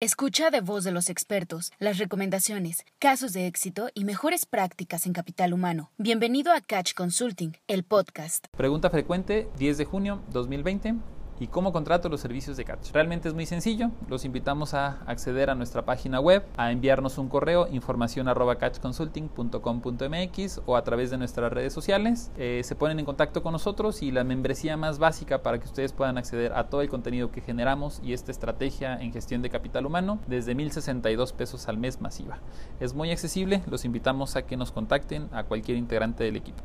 Escucha de voz de los expertos las recomendaciones, casos de éxito y mejores prácticas en capital humano. Bienvenido a Catch Consulting, el podcast. Pregunta frecuente, 10 de junio 2020. ¿Y cómo contrato los servicios de Catch? Realmente es muy sencillo. Los invitamos a acceder a nuestra página web, a enviarnos un correo, información arroba o a través de nuestras redes sociales. Eh, se ponen en contacto con nosotros y la membresía más básica para que ustedes puedan acceder a todo el contenido que generamos y esta estrategia en gestión de capital humano desde 1.062 pesos al mes masiva. Es muy accesible. Los invitamos a que nos contacten a cualquier integrante del equipo.